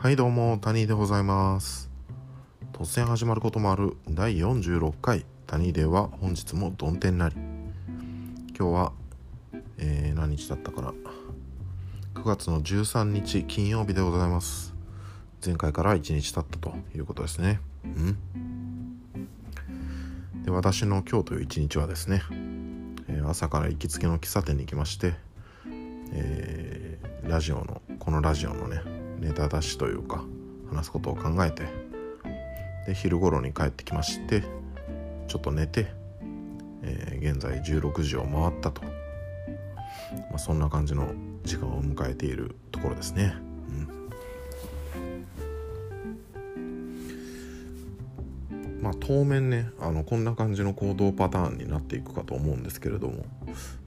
はいどうも、谷でございます。突然始まることもある第46回谷では本日もどん天なり。今日は、えー何日だったかな。9月の13日金曜日でございます。前回から1日経ったということですね。うんで私の今日という一日はですね、えー朝から行きつけの喫茶店に行きまして、えーラジオのこのラジオのねネタ出しというか話すことを考えてで昼頃に帰ってきましてちょっと寝て、えー現在16時を回ったと、まあ、そんな感じの時間を迎えているところですね。うんまあ当面ねあのこんな感じの行動パターンになっていくかと思うんですけれども、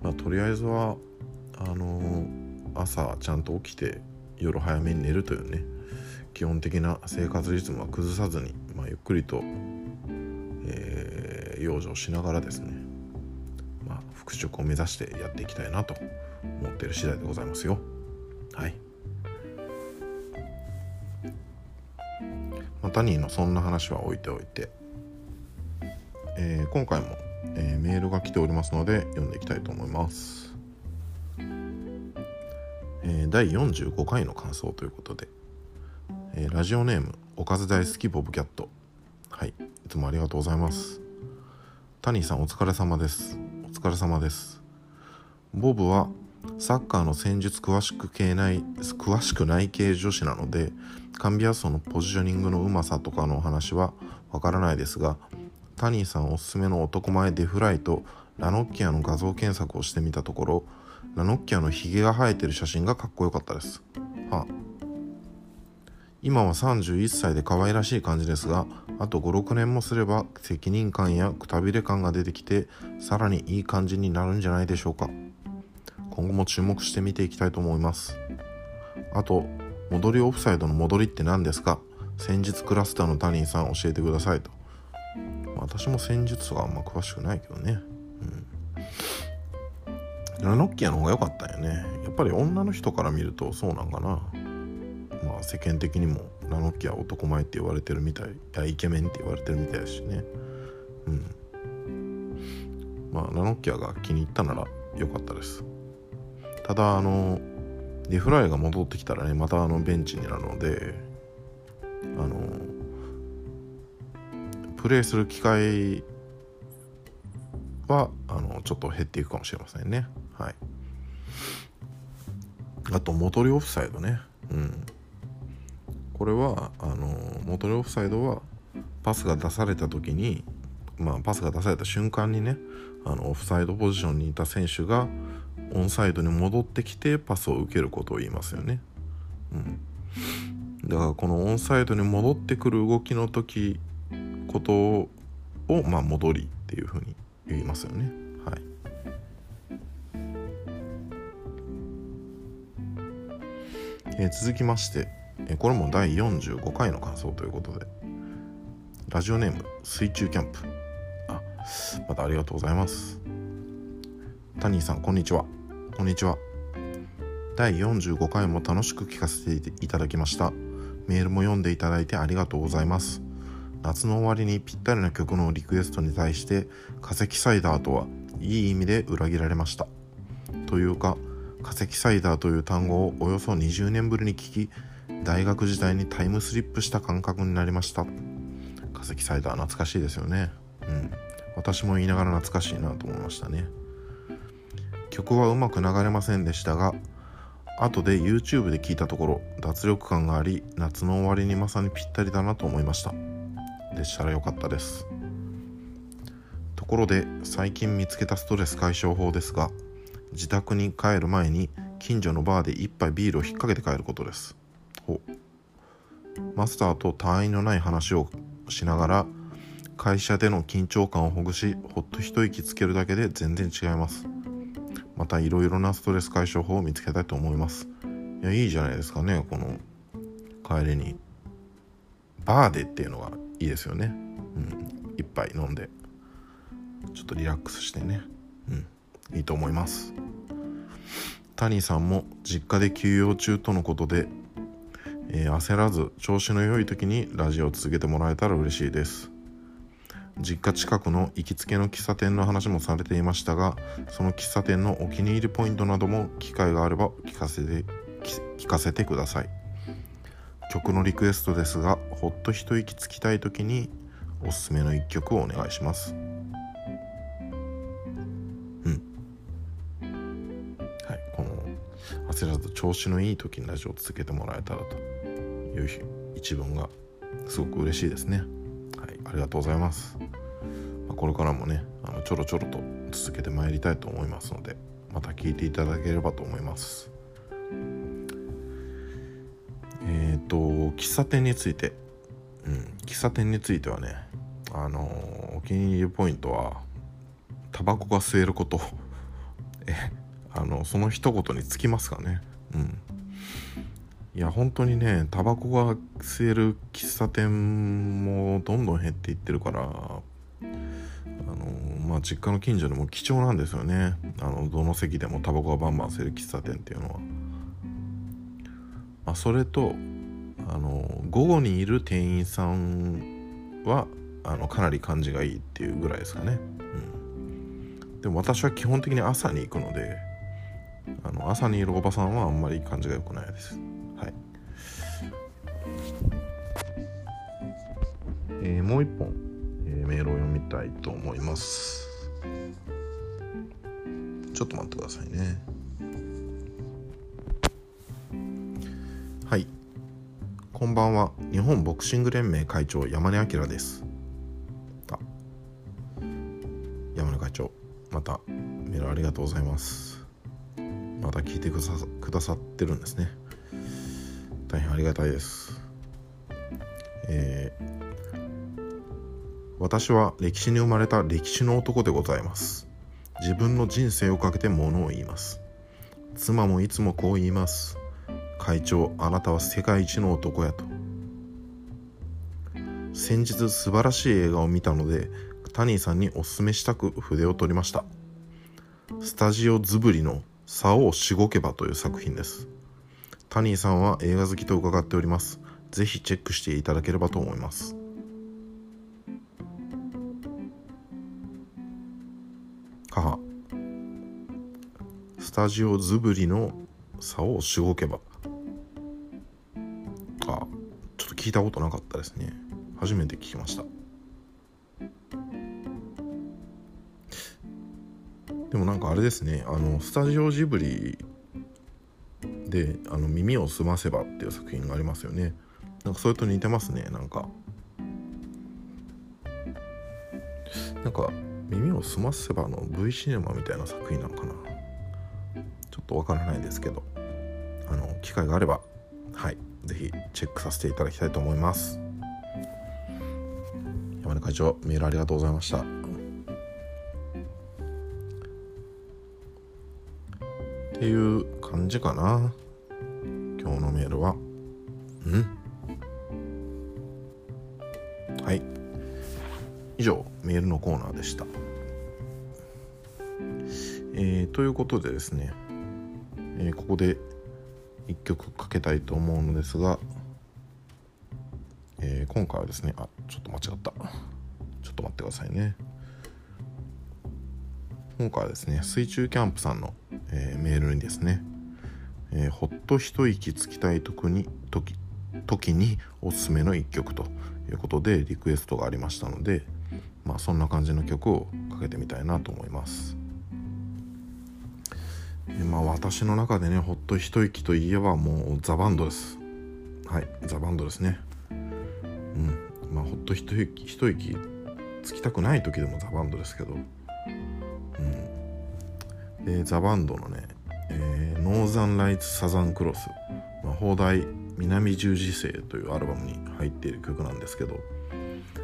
まあ、とりあえずはあのー朝ちゃんと起きて夜早めに寝るというね基本的な生活リズムは崩さずに、まあ、ゆっくりと、えー養生しながらですね、まあ、復職を目指してやっていきたいなと思っている次第でございますよ。はい。まあタニーのそんな話は置いておいて、えー今回も、えーメールが来ておりますので読んでいきたいと思います。第45回の感想ということで、えーラジオネームおかず大好きボブキャット。はい。いつもありがとうございます。タニーさんお疲れ様です。お疲れ様です。ボブはサッカーの戦術詳しく系ない詳しくない系女子なのでカンビアソのポジショニングのうまさとかのお話はわからないですがタニーさんおすすめの男前デフライとラノッキアの画像検索をしてみたところラノッキアのヒゲが生えてる写真がかっこよかったです。はあ、今は31歳で可愛らしい感じですがあと56年もすれば責任感やくたびれ感が出てきてさらにいい感じになるんじゃないでしょうか。今後も注目して見ていきたいと思います。あと戻りオフサイドの戻りって何ですか？戦術クラスターのタニーさん教えてくださいと。私も戦術とかあんま詳しくないけどね。ラノッキアの方が良かったよね。やっぱり女の人から見るとそうなんかな。まあ世間的にもラノッキア男前って言われてるみたいいやイケメンって言われてるみたいだしね。うん。まあラノッキアが気に入ったなら良かったです。ただあのデフライが戻ってきたらねまたあのベンチになるのであのプレーする機会はあのちょっと減っていくかもしれませんね。はい。あと戻りオフサイドね。うん。これはあの戻りオフサイドはパスが出された時にまあパスが出された瞬間にねあのオフサイドポジションにいた選手がオンサイドに戻ってきてパスを受けることを言いますよね。うん。だからこのオンサイドに戻ってくる動きの時ことをまあ戻りっていうふうに言いますよね。えー続きまして、えーこれも第45回の感想ということで。ラジオネーム水中キャンプ。あまたありがとうございます。タニーさんこんにちは。こんにちは。第45回も楽しく聞かせていただきました。メールも読んでいただいてありがとうございます。夏の終わりにぴったりな曲のリクエストに対して化石サイダーとはいい意味で裏切られました。というか化石サイダーという単語をおよそ20年ぶりに聞き大学時代にタイムスリップした感覚になりました。化石サイダー懐かしいですよね。うん。私も言いながら懐かしいなと思いましたね。曲はうまく流れませんでしたが後で YouTube で聞いたところ脱力感があり夏の終わりにまさにぴったりだなと思いました。でしたらよかったです。ところで最近見つけたストレス解消法ですが自宅に帰る前に近所のバーで一杯ビールを引っ掛けて帰ることです。ほマスターと他愛のない話をしながら会社での緊張感をほぐしほっと一息つけるだけで全然違います。またいろいろなストレス解消法を見つけたいと思います。いやいいじゃないですかねこの帰りに。バーでっていうのがいいですよね。うん。一杯飲んで。ちょっとリラックスしてね。うん。いいと思います。タニーさんも実家で休養中とのことで、えー、焦らず調子の良い時にラジオを続けてもらえたら嬉しいです。実家近くの行きつけの喫茶店の話もされていましたがその喫茶店のお気に入りポイントなども機会があれば聞かせて聞かせてください。曲のリクエストですがほっと一息つきたい時におすすめの一曲をお願いします。焦らず調子のいい時にラジオを続けてもらえたらという一文がすごく嬉しいですね。はいありがとうございます、まあ、これからもねあのちょろちょろと続けてまいりたいと思いますのでまた聞いていただければと思います。えっ、ー、と喫茶店について。うん喫茶店についてはねあのお気に入りポイントはタバコが吸えること。え あのその一言につきますかね。うん。いや本当にねタバコが吸える喫茶店もどんどん減っていってるからあのまあ実家の近所でも貴重なんですよね。あのどの席でもタバコがバンバン吸える喫茶店っていうのは、まあ、それとあの午後にいる店員さんはあのかなり感じがいいっていうぐらいですかね、うん、でも私は基本的に朝に行くのであの朝にいるおばさんはあんまり感じが良くないです。はい。えー、もう一本、えー、メールを読みたいと思います。ちょっと待ってくださいね。はい。こんばんは。日本ボクシング連盟会長山根明です。あ山根会長またメールありがとうございます。また聞いてくださってるんですね大変ありがたいです。えー、私は歴史に生まれた歴史の男でございます。自分の人生をかけてものを言います。妻もいつもこう言います。会長、あなたは世界一の男やと。先日素晴らしい映画を見たので、タニーさんにおすすめしたく筆を取りました。スタジオズブリの竿をしごけばという作品です。タニーさんは映画好きと伺っております。ぜひチェックしていただければと思います。母スタジオズブリの竿をしごけばあちょっと聞いたことなかったですね初めて聞きましたでもなんかあれですねあのスタジオジブリで「あの耳をすませば」っていう作品がありますよね。なんかそれと似てますねなんか。なんか「耳をすませば」の V シネマみたいな作品なのかな。ちょっとわからないですけど。あの機会があればはい是非チェックさせていただきたいと思います。山根会長メールありがとうございました。っていう感じかな。今日のメールは。うん。はい。以上メールのコーナーでした。えー、ということでですね、えー、ここで1曲かけたいと思うのですが、えー、今回はですね。あちょっと間違った。ちょっと待ってくださいね。今回はですね水中キャンプさんの、えー、メールにですねえー、ほっと一息つきたい時に時時におすすめの一曲ということでリクエストがありましたので、まあ、そんな感じの曲をかけてみたいなと思います。え、まあ、私の中でねほっと一息といえばもうザ・バンドです。はいザ・バンドですね。うんまあ、ほっと一息一息つきたくない時でもザ・バンドですけど、うん、でザ・バンドのねえー、ノーザンライツ・サザン・クロス、まあ、放題南十字星というアルバムに入っている曲なんですけど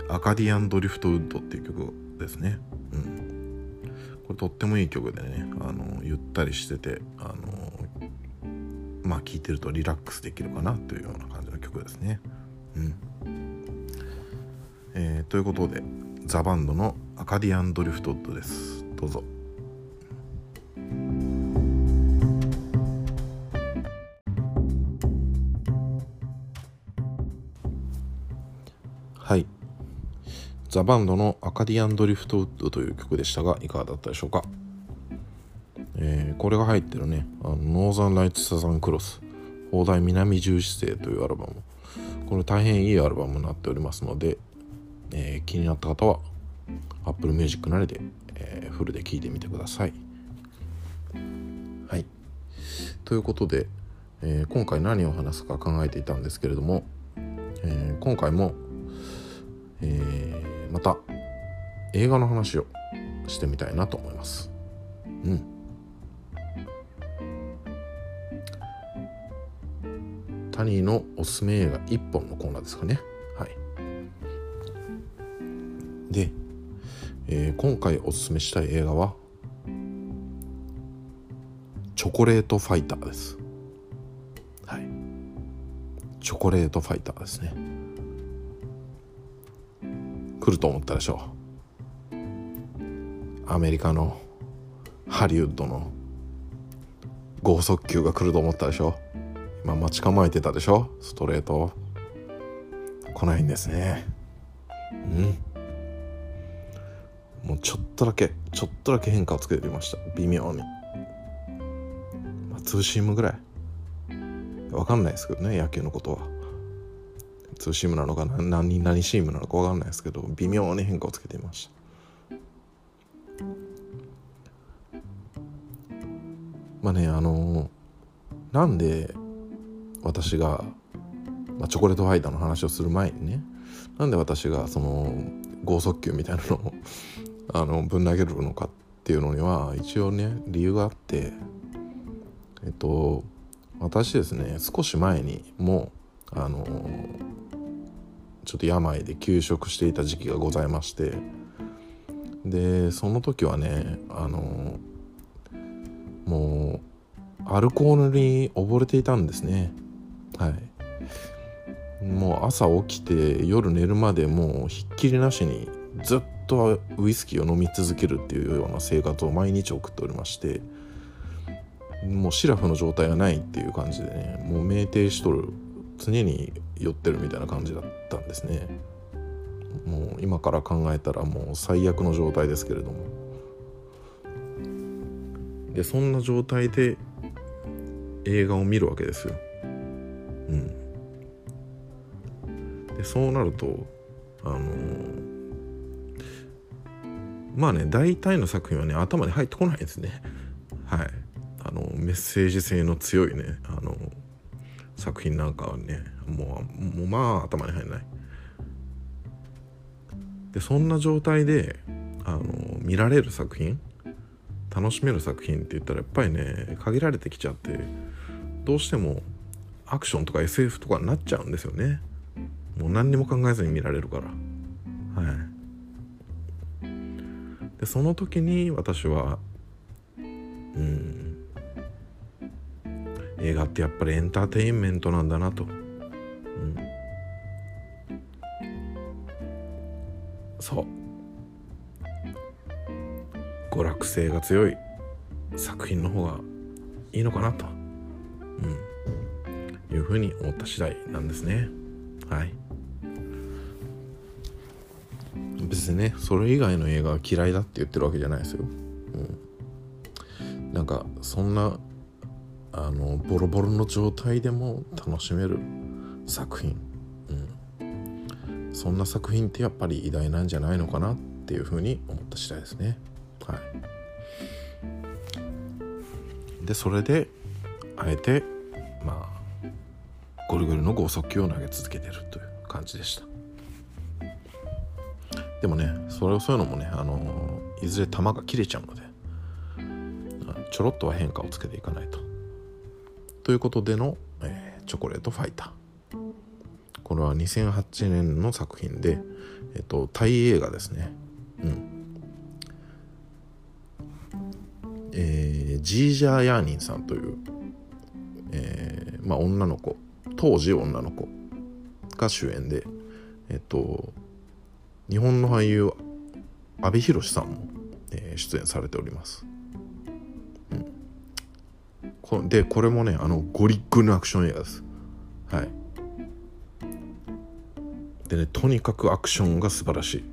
アカディアン・ドリフト・ウッドっていう曲ですね、うん、これとってもいい曲でねあのゆったりしててあのまあ聴いてるとリラックスできるかなというような感じの曲ですね。うん。えー、ということでザ・バンドのアカディアン・ドリフト・ウッドです。どうぞ。ザ・バンドのアカディアン・ドリフトウッドという曲でしたがいかがだったでしょうか、えー、これが入ってるねあのノーザン・ライツ・サザン・クロス砲台南十姿勢というアルバム。これ大変いいアルバムになっておりますので、えー、気になった方は Apple Music なりで、えー、フルで聴いてみてください。はい。ということで、えー、今回何を話すか考えていたんですけれども、えー、今回も、えー、また映画の話をしてみたいなと思います。うん。タニーのおすすめ映画1本のコーナーですかね。はい。で、えー、今回おすすめしたい映画はチョコレートファイターです。はい。チョコレートファイターですね。来ると思ったでしょ。うアメリカのハリウッドの剛速球が来ると思ったでしょ。今待ち構えてたでしょ。ストレート。来ないんですね。うん。もうちょっとだけちょっとだけ変化をつけてみました。微妙に。まあツーシームぐらい。わかんないですけどね野球のことは。ツーシームなのか何何シームなのかわかんないですけど微妙に変化をつけていました。まあねあのなんで私が、まあ、チョコレートファイターの話をする前にねなんで私がその剛速球みたいなのをあのぶん投げるのかっていうのには一応ね理由があってえっと私ですね少し前にもあのちょっと病で休職していた時期がございまして。でその時はねあのもうアルコールに溺れていたんですね。はい。もう朝起きて夜寝るまでもうひっきりなしにずっとウイスキーを飲み続けるっていうような生活を毎日送っておりまして。もうシラフの状態がないっていう感じでねもう酩酊しとる常に酔ってるみたいな感じだったんですね。もう今から考えたらもう最悪の状態ですけれども。でそんな状態で映画を見るわけですよ。うん。でそうなるとあのまあね大体の作品はね頭に入ってこないんですね。はい。あのメッセージ性の強いねあの作品なんかはねもうもうまあ頭に入らない。でそんな状態であの見られる作品楽しめる作品って言ったらやっぱりね限られてきちゃってどうしてもアクションとか SF とかになっちゃうんですよね。もう何にも考えずに見られるから。はい。でその時に私はうん映画ってやっぱりエンターテインメントなんだなと、うん、そう。娯楽性が強い作品の方がいいのかなと、うん、いうふうに思った次第なんですね。はい。別にねそれ以外の映画が嫌いだって言ってるわけじゃないですよ、うん、なんかそんなあのボロボロの状態でも楽しめる作品、うん、そんな作品ってやっぱり偉大なんじゃないのかなっていうふうに思った次第ですね。はい。でそれであえてまあゴリゴリの剛速球を投げ続けてるという感じでした。でもねそれそういうのもねあのいずれ球が切れちゃうのでちょろっとは変化をつけていかないと。ということでの、えー、チョコレートファイター。これは2008年の作品で、えっと、タイ映画ですね。うん。えー、ジージャー・ヤーニンさんという、えー、まあ女の子。当時女の子。が主演でえっと日本の俳優阿部寛さんも、えー、出演されております。でこれもねあのゴリッゴリのアクション映画です。はい。でねとにかくアクションが素晴らしい。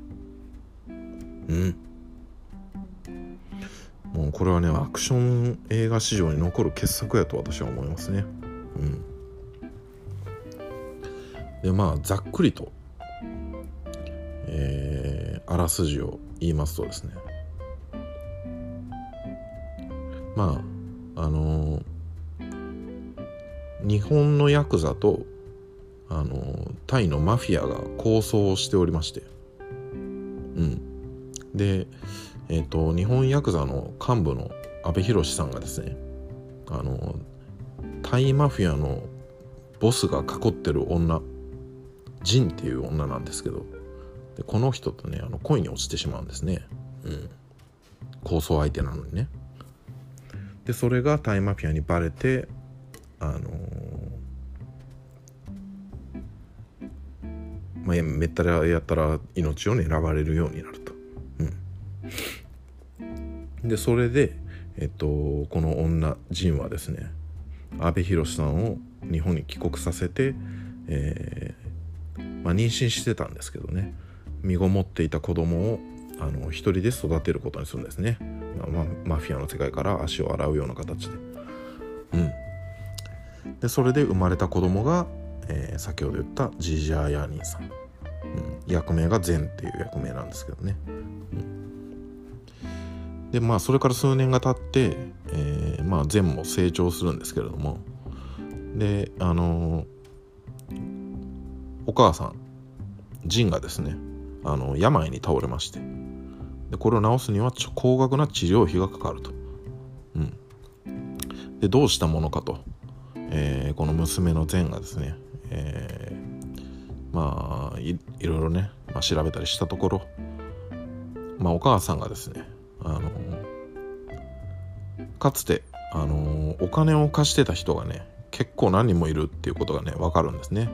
うん。もうこれはねアクション映画史上に残る傑作やと私は思いますね。うん。でまあざっくりとえー、あらすじを言いますとですね。まああの、日本のヤクザとあの、タイのマフィアが抗争をしておりまして。うん。でえっ、ー、と日本ヤクザの幹部の阿部寛さんがですねあのタイマフィアのボスが囲ってる女ジンっていう女なんですけどでこの人とねあの恋に落ちてしまうんですね。うん。抗争相手なのにね。でそれがタイマフィアにバレてあのー、まあ、めったらやったら命を狙われるようになると。うん、でそれで、えっと、この女ジンはですね阿部寛さんを日本に帰国させて、えーまあ、妊娠してたんですけどね身ごもっていた子供をあの一人で育てることにするんですね、まあ、マフィアの世界から足を洗うような形で。うん。でそれで生まれた子供が、えー、先ほど言ったジジャー・ヤーニーさん、うん、役名がゼンっていう役名なんですけどね、うん、でまあそれから数年が経って、えー、まあゼンも成長するんですけれども。であのー、お母さんジンがですねあの病に倒れまして。でこれを治すには高額な治療費がかかると。うん、でどうしたものかと、えー、この娘の善がですね、えー、まあいろいろね、まあ、調べたりしたところ、まあ、お母さんがですねあのかつてあのお金を貸してた人がね結構何人もいるっていうことがね分かるんですね。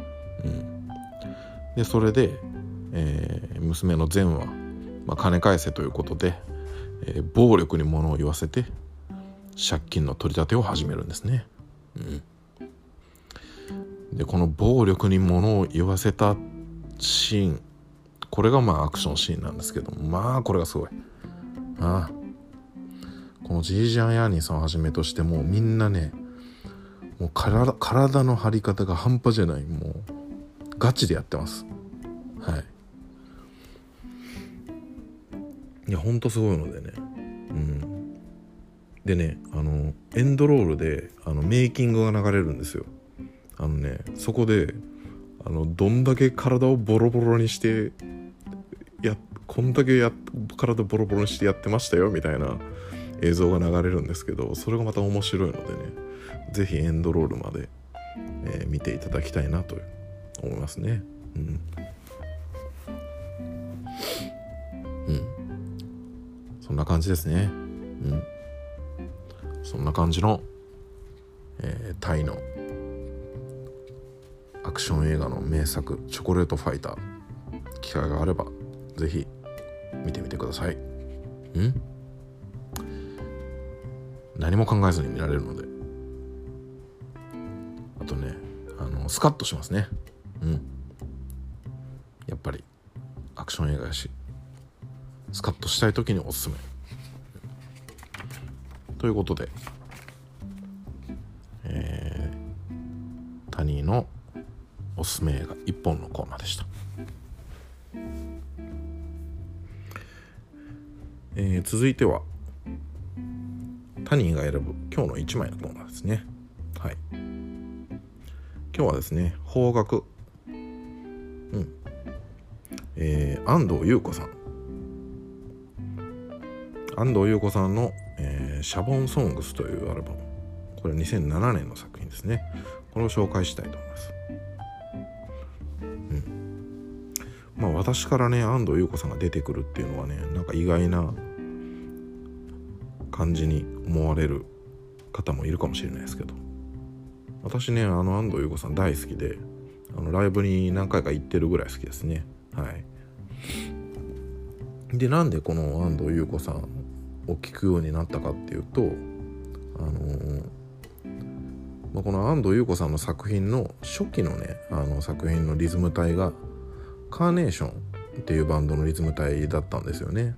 うん、でそれで、えー、娘の善は、まあ、金返せということで、えー、暴力に物を言わせて借金の取り立てを始めるんですね。うん、でこの暴力に物を言わせたシーンこれがまあアクションシーンなんですけどまあこれがすごい。ああこのジージャン・ヤーニーさんをはじめとしてもうみんなねもう体体の張り方が半端じゃないもうガチでやってますいやほんとすごいのでね。うん。でねあのエンドロールであのメイキングが流れるんですよ。あのねそこであのどんだけ体をボロボロにしてやこんだけや体ボロボロにしてやってましたよみたいな映像が流れるんですけどそれがまた面白いのでね是非エンドロールまで、えー、見ていただきたいなと思いますね。うん。そんな感じですね。うん。そんな感じの、えー、タイのアクション映画の名作「チョコレートファイター」機会があれば是非見てみてください。うん？何も考えずに見られるので。あとねあのスカッとしますね。うん。やっぱりアクション映画やし。スカッとしたい時におすすめ。ということでえー、タニーのおすすめ映画一本のコーナーでした。えー、続いてはタニーが選ぶ今日の1枚のコーナーですね。はい。今日はですね方角うん。えー、安藤優子さん。安藤優子さんの、えー、シャボンソングスというアルバム。これ2007年の作品ですね。これを紹介したいと思います。うん。まあ私からね安藤優子さんが出てくるっていうのはねなんか意外な感じに思われる方もいるかもしれないですけど。私ねあの安藤優子さん大好きであのライブに何回か行ってるぐらい好きですね。はい。でなんでこの安藤優子さんを聞くようになったかっていうとあのー、まあ、この安藤優子さんの作品の初期のねあの作品のリズム体がカーネーションっていうバンドのリズム隊だったんですよね。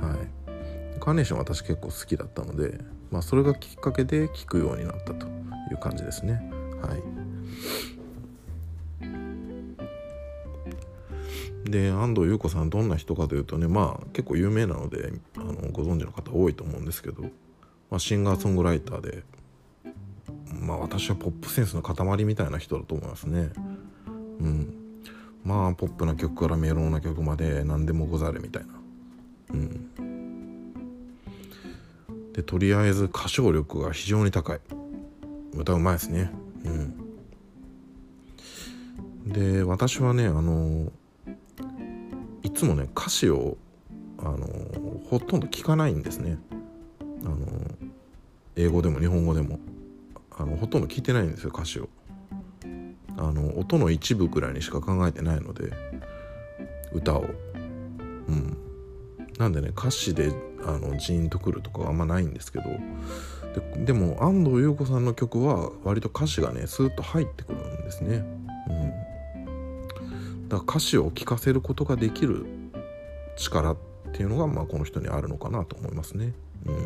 はい。カーネーション私結構好きだったのでまあそれがきっかけで聴くようになったという感じですね。はい。で安藤優子さんどんな人かというとねまあ結構有名なのであのご存知の方多いと思うんですけど、まあ、シンガーソングライターでまあ私はポップセンスの塊みたいな人だと思いますね。うん。まあポップな曲からメロンな曲まで何でもござれみたいな。うん。でとりあえず歌唱力が非常に高い。歌うまいですね。うん。で私はねあのつもね歌詞をあのほとんど聞かないんですね。あの英語でも日本語でも。あのほとんど聞いてないんですよ歌詞を。あの音の一部くらいにしか考えてないので歌を。うん。なんでね歌詞であのジーンとくるとかあんまないんですけどでも安藤優子さんの曲は割と歌詞がねスーッと入ってくるんですね。だから歌詞を聴かせることができる力っていうのが、まあ、この人にあるのかなと思いますね。うん。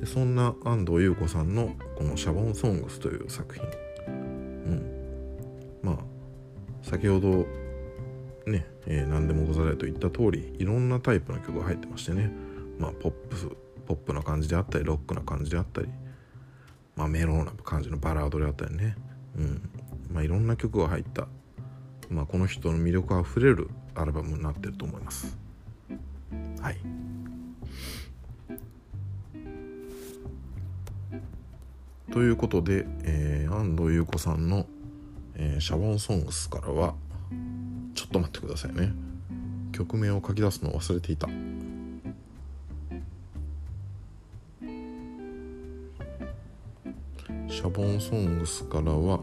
でそんな安藤優子さんのこの「シャボンソングス」という作品。うん。まあ先ほどね、えー、何でもござれと言った通りいろんなタイプの曲が入ってましてね。まあポップスポップな感じであったりロックな感じであったりまあメローな感じのバラードであったりね。うん。まあいろんな曲が入ったまあこの人の魅力あふれるアルバムになってると思います。はい。ということで、えー、安藤優子さんの、えー、シャボンソングスからはちょっと待ってくださいね。曲名を書き出すのを忘れていた。シャボンソングスからは、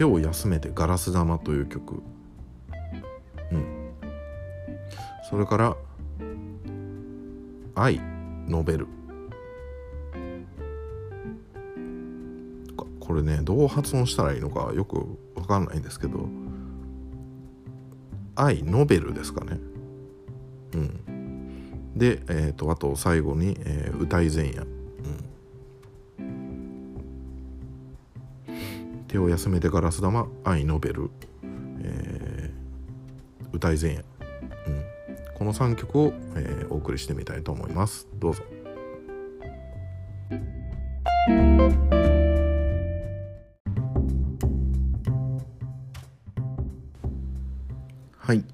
手を休めてガラス玉という曲。うん。それから愛ノベル。これねどう発音したらいいのかよく分かんないんですけど愛ノベルですかね。うん。で、えーと、あと最後に、えー、歌い前夜、手を休めてガラス玉愛ノベル、えー、歌い前夜、うん、この3曲を、えー、お送りしてみたいと思います。どうぞ。はい。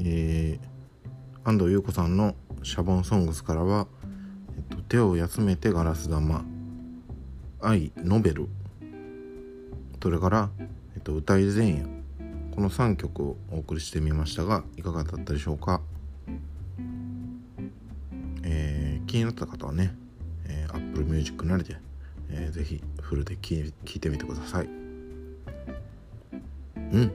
えー、安藤優子さんの「シャボンソングス」からは、えっと「手を休めてガラス玉」「愛ノベル」それから「えっと、歌い前夜」この3曲をお送りしてみましたがいかがだったでしょうか、えー、気になった方はね、えー、Apple Music なりで、えー、ぜひフルで聴いてみてください。うん。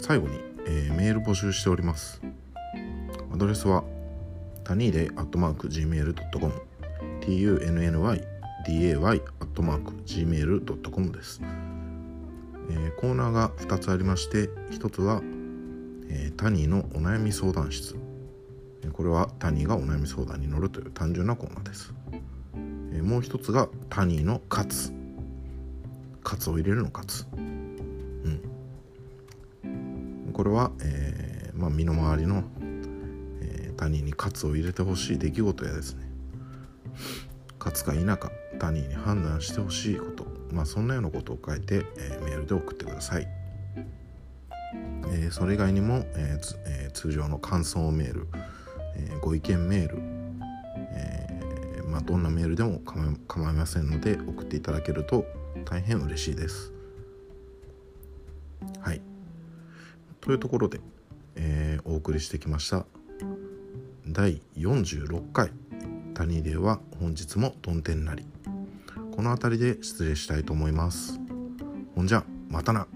最後に、えー、メール募集しております。アドレスはタニーデイアットマーク Gmail.com tunnyday アットマーク Gmail.com です、えー、コーナーが2つありまして1つは、えー、タニーのお悩み相談室。これはタニーがお悩み相談に乗るという単純なコーナーです、えー、もう一つがタニーのカツ。カツを入れるのカツ。これは、えーまあ、身の回りの、えー、他人に喝を入れてほしい出来事やですね。勝つか否か。他人に判断してほしいこと。まあそんなようなことを書いて、えー、メールで送ってください、えー、それ以外にも、えーえー、通常の感想メール、えー、ご意見メール、えーまあ、どんなメールでも構いませんので送っていただけると大変嬉しいです。はい。というところで、えー、お送りしてきました。第46回「谷では本日もどん天なり」この辺りで失礼したいと思います。ほんじゃまたな